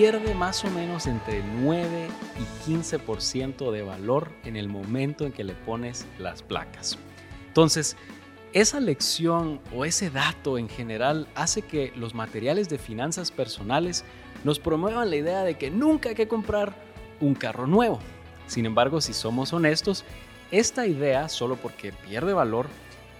pierde más o menos entre 9 y 15% de valor en el momento en que le pones las placas. Entonces, esa lección o ese dato en general hace que los materiales de finanzas personales nos promuevan la idea de que nunca hay que comprar un carro nuevo. Sin embargo, si somos honestos, esta idea, solo porque pierde valor,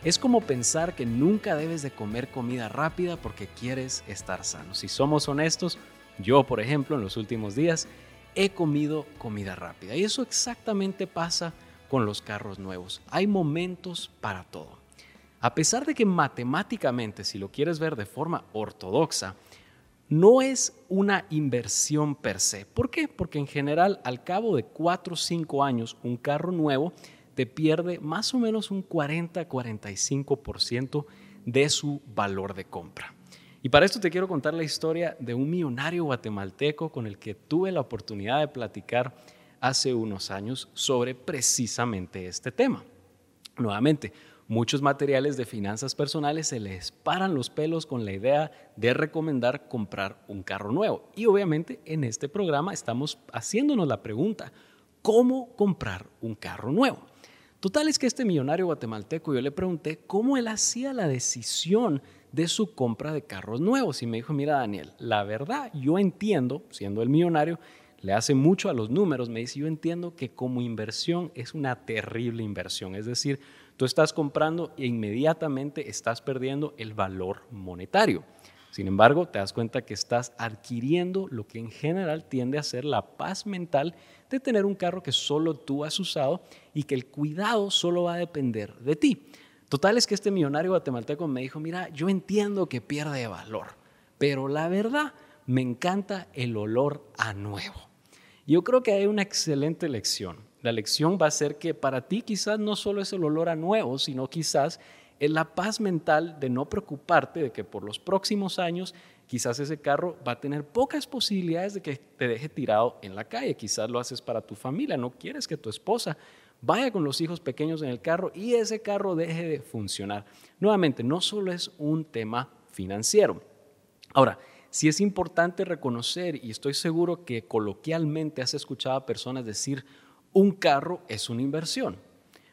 es como pensar que nunca debes de comer comida rápida porque quieres estar sano. Si somos honestos, yo, por ejemplo, en los últimos días he comido comida rápida. Y eso exactamente pasa con los carros nuevos. Hay momentos para todo. A pesar de que matemáticamente, si lo quieres ver de forma ortodoxa, no es una inversión per se. ¿Por qué? Porque en general, al cabo de 4 o 5 años, un carro nuevo te pierde más o menos un 40-45% de su valor de compra. Y para esto te quiero contar la historia de un millonario guatemalteco con el que tuve la oportunidad de platicar hace unos años sobre precisamente este tema. Nuevamente, muchos materiales de finanzas personales se les paran los pelos con la idea de recomendar comprar un carro nuevo. Y obviamente en este programa estamos haciéndonos la pregunta, ¿cómo comprar un carro nuevo? Total es que este millonario guatemalteco yo le pregunté cómo él hacía la decisión de su compra de carros nuevos y me dijo, mira Daniel, la verdad yo entiendo, siendo el millonario, le hace mucho a los números, me dice, yo entiendo que como inversión es una terrible inversión, es decir, tú estás comprando e inmediatamente estás perdiendo el valor monetario. Sin embargo, te das cuenta que estás adquiriendo lo que en general tiende a ser la paz mental de tener un carro que solo tú has usado y que el cuidado solo va a depender de ti. Total es que este millonario guatemalteco me dijo, mira, yo entiendo que pierde valor, pero la verdad me encanta el olor a nuevo. Yo creo que hay una excelente lección. La lección va a ser que para ti quizás no solo es el olor a nuevo, sino quizás es la paz mental de no preocuparte de que por los próximos años quizás ese carro va a tener pocas posibilidades de que te deje tirado en la calle. Quizás lo haces para tu familia, no quieres que tu esposa vaya con los hijos pequeños en el carro y ese carro deje de funcionar. Nuevamente, no solo es un tema financiero. Ahora, sí es importante reconocer, y estoy seguro que coloquialmente has escuchado a personas decir, un carro es una inversión.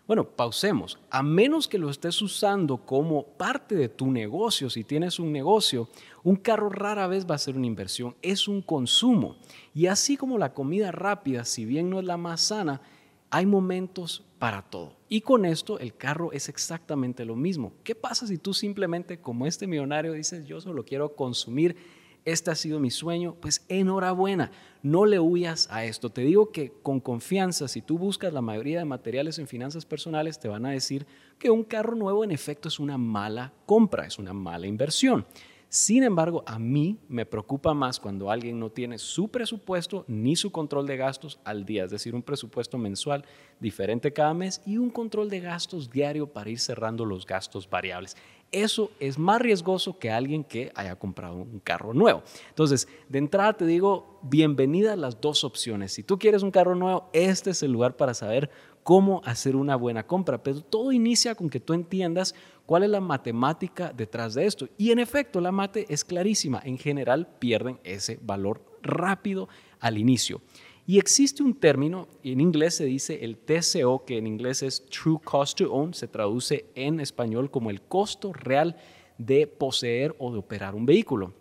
Bueno, pausemos. A menos que lo estés usando como parte de tu negocio, si tienes un negocio, un carro rara vez va a ser una inversión, es un consumo. Y así como la comida rápida, si bien no es la más sana, hay momentos para todo. Y con esto el carro es exactamente lo mismo. ¿Qué pasa si tú simplemente, como este millonario, dices, yo solo quiero consumir este ha sido mi sueño, pues enhorabuena, no le huyas a esto. Te digo que con confianza, si tú buscas la mayoría de materiales en finanzas personales, te van a decir que un carro nuevo en efecto es una mala compra, es una mala inversión. Sin embargo, a mí me preocupa más cuando alguien no tiene su presupuesto ni su control de gastos al día, es decir, un presupuesto mensual diferente cada mes y un control de gastos diario para ir cerrando los gastos variables eso es más riesgoso que alguien que haya comprado un carro nuevo. Entonces, de entrada te digo, bienvenida a las dos opciones. Si tú quieres un carro nuevo, este es el lugar para saber cómo hacer una buena compra. Pero todo inicia con que tú entiendas cuál es la matemática detrás de esto. Y en efecto, la mate es clarísima. En general, pierden ese valor rápido al inicio. Y existe un término, en inglés se dice el TCO, que en inglés es True Cost to Own, se traduce en español como el costo real de poseer o de operar un vehículo.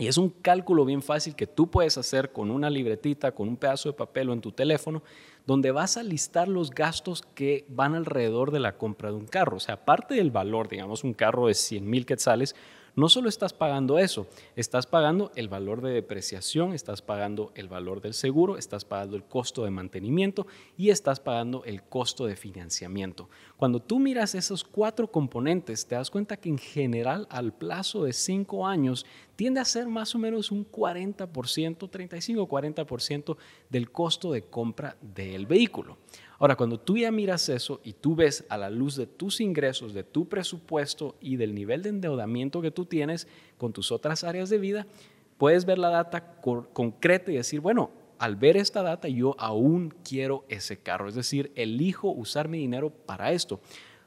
Y es un cálculo bien fácil que tú puedes hacer con una libretita, con un pedazo de papel o en tu teléfono, donde vas a listar los gastos que van alrededor de la compra de un carro. O sea, aparte del valor, digamos, un carro de 100 mil quetzales, no solo estás pagando eso, estás pagando el valor de depreciación, estás pagando el valor del seguro, estás pagando el costo de mantenimiento y estás pagando el costo de financiamiento. Cuando tú miras esos cuatro componentes, te das cuenta que en general al plazo de cinco años tiende a ser más o menos un 40%, 35-40% del costo de compra del vehículo. Ahora, cuando tú ya miras eso y tú ves a la luz de tus ingresos, de tu presupuesto y del nivel de endeudamiento que tú tienes con tus otras áreas de vida, puedes ver la data concreta y decir, bueno, al ver esta data yo aún quiero ese carro, es decir, elijo usar mi dinero para esto.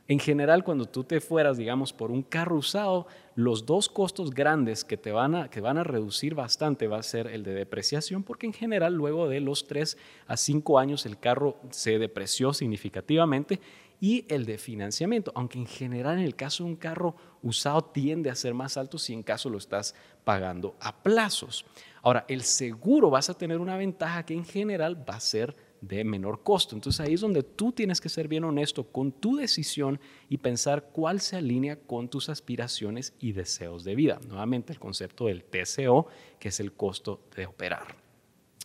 En general, cuando tú te fueras, digamos, por un carro usado, los dos costos grandes que te van a, que van a reducir bastante va a ser el de depreciación, porque en general luego de los 3 a 5 años el carro se depreció significativamente, y el de financiamiento, aunque en general en el caso de un carro usado tiende a ser más alto si en caso lo estás pagando a plazos. Ahora, el seguro vas a tener una ventaja que en general va a ser de menor costo. Entonces ahí es donde tú tienes que ser bien honesto con tu decisión y pensar cuál se alinea con tus aspiraciones y deseos de vida. Nuevamente el concepto del TCO, que es el costo de operar.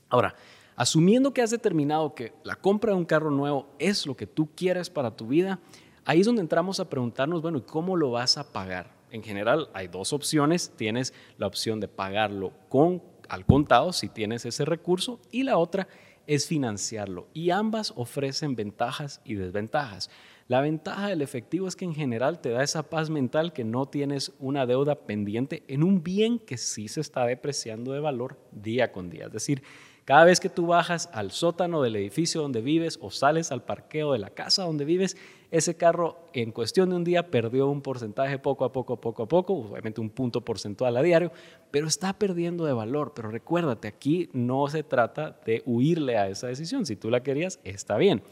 Ahora, asumiendo que has determinado que la compra de un carro nuevo es lo que tú quieres para tu vida, ahí es donde entramos a preguntarnos, bueno, ¿y cómo lo vas a pagar? En general hay dos opciones. Tienes la opción de pagarlo con al contado si tienes ese recurso y la otra es financiarlo y ambas ofrecen ventajas y desventajas. La ventaja del efectivo es que en general te da esa paz mental que no tienes una deuda pendiente en un bien que sí se está depreciando de valor día con día. Es decir, cada vez que tú bajas al sótano del edificio donde vives o sales al parqueo de la casa donde vives, ese carro en cuestión de un día perdió un porcentaje poco a poco, poco a poco, obviamente un punto porcentual a diario, pero está perdiendo de valor. Pero recuérdate, aquí no se trata de huirle a esa decisión. Si tú la querías, está bien.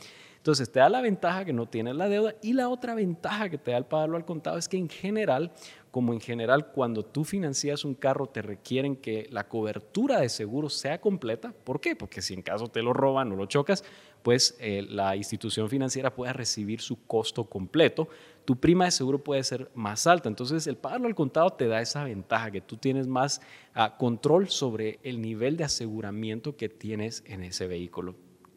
Entonces te da la ventaja que no tienes la deuda y la otra ventaja que te da el pagarlo al contado es que en general, como en general cuando tú financias un carro te requieren que la cobertura de seguro sea completa. ¿Por qué? Porque si en caso te lo roban o lo chocas, pues eh, la institución financiera puede recibir su costo completo. Tu prima de seguro puede ser más alta. Entonces el pagarlo al contado te da esa ventaja, que tú tienes más ah, control sobre el nivel de aseguramiento que tienes en ese vehículo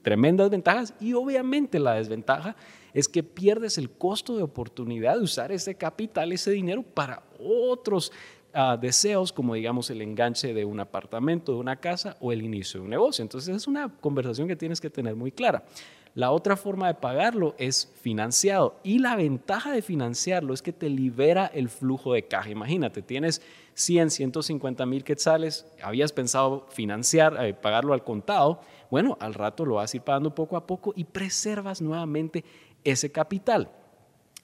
tremendas ventajas y obviamente la desventaja es que pierdes el costo de oportunidad de usar ese capital, ese dinero para otros ah, deseos como digamos el enganche de un apartamento, de una casa o el inicio de un negocio. Entonces es una conversación que tienes que tener muy clara. La otra forma de pagarlo es financiado y la ventaja de financiarlo es que te libera el flujo de caja. Imagínate, tienes 100, 150 mil quetzales, habías pensado financiar, eh, pagarlo al contado, bueno, al rato lo vas a ir pagando poco a poco y preservas nuevamente ese capital.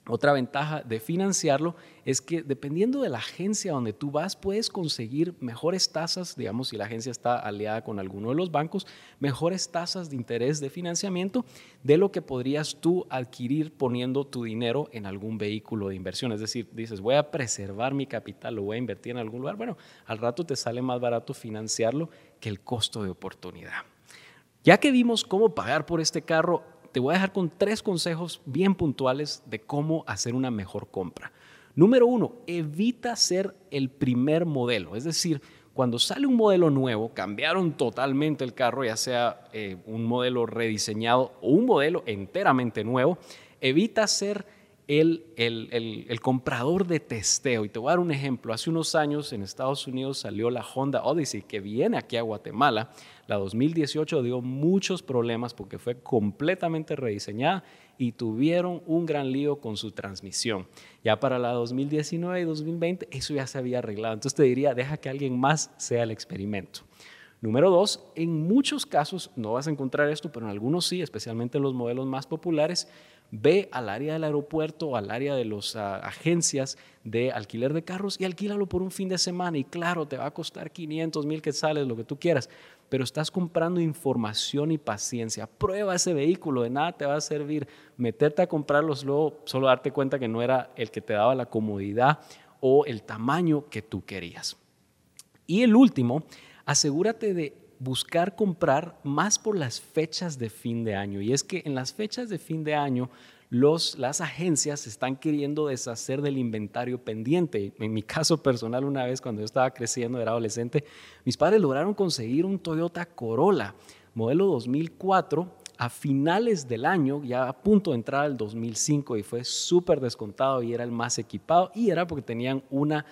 Otra ventaja de financiarlo es que dependiendo de la agencia donde tú vas, puedes conseguir mejores tasas, digamos, si la agencia está aliada con alguno de los bancos, mejores tasas de interés de financiamiento de lo que podrías tú adquirir poniendo tu dinero en algún vehículo de inversión. Es decir, dices, voy a preservar mi capital, lo voy a invertir en algún lugar. Bueno, al rato te sale más barato financiarlo que el costo de oportunidad. Ya que vimos cómo pagar por este carro, te voy a dejar con tres consejos bien puntuales de cómo hacer una mejor compra. Número uno, evita ser el primer modelo. Es decir, cuando sale un modelo nuevo, cambiaron totalmente el carro, ya sea eh, un modelo rediseñado o un modelo enteramente nuevo, evita ser el, el, el, comprador de testeo. Y te voy a dar un ejemplo. Hace unos años en Estados Unidos salió la Honda Odyssey que viene aquí a Guatemala. La 2018 dio muchos problemas porque fue completamente rediseñada y tuvieron un gran lío con su transmisión. Ya para la 2019 y 2020 eso ya se había arreglado. Entonces te diría, deja que alguien más sea el experimento. Número dos, en muchos casos no vas a encontrar esto, pero en algunos sí, especialmente en los modelos más populares, ve al área del aeropuerto al área de las ah, agencias de alquiler de carros y alquílalo por un fin de semana y claro, te va a costar 500 mil quetzales, lo que tú quieras, pero estás comprando información y paciencia. Prueba ese vehículo, de nada te va a servir meterte a comprarlos, luego solo darte cuenta que no era el que te daba la comodidad o el tamaño que tú querías. Y el último, asegúrate de buscar comprar más por las fechas de fin de año. Y es que en las fechas de fin de año, los, las agencias están queriendo deshacer del inventario pendiente. En mi caso personal, una vez cuando yo estaba creciendo, era adolescente, mis padres lograron conseguir un Toyota Corolla, modelo 2004, a finales del año, ya a punto de entrar al 2005, y fue súper descontado y era el más equipado, y era porque tenían una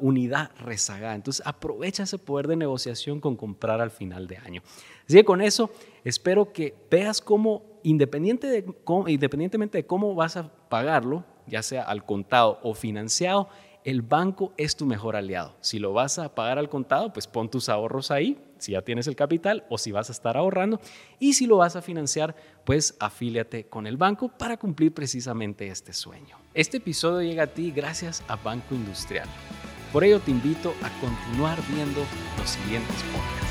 unidad rezagada. Entonces aprovecha ese poder de negociación con comprar al final de año. Así que con eso espero que veas cómo, independiente de independientemente de cómo vas a pagarlo, ya sea al contado o financiado, el banco es tu mejor aliado. Si lo vas a pagar al contado, pues pon tus ahorros ahí, si ya tienes el capital o si vas a estar ahorrando. Y si lo vas a financiar, pues afíliate con el banco para cumplir precisamente este sueño. Este episodio llega a ti gracias a Banco Industrial. Por ello te invito a continuar viendo los siguientes podcasts.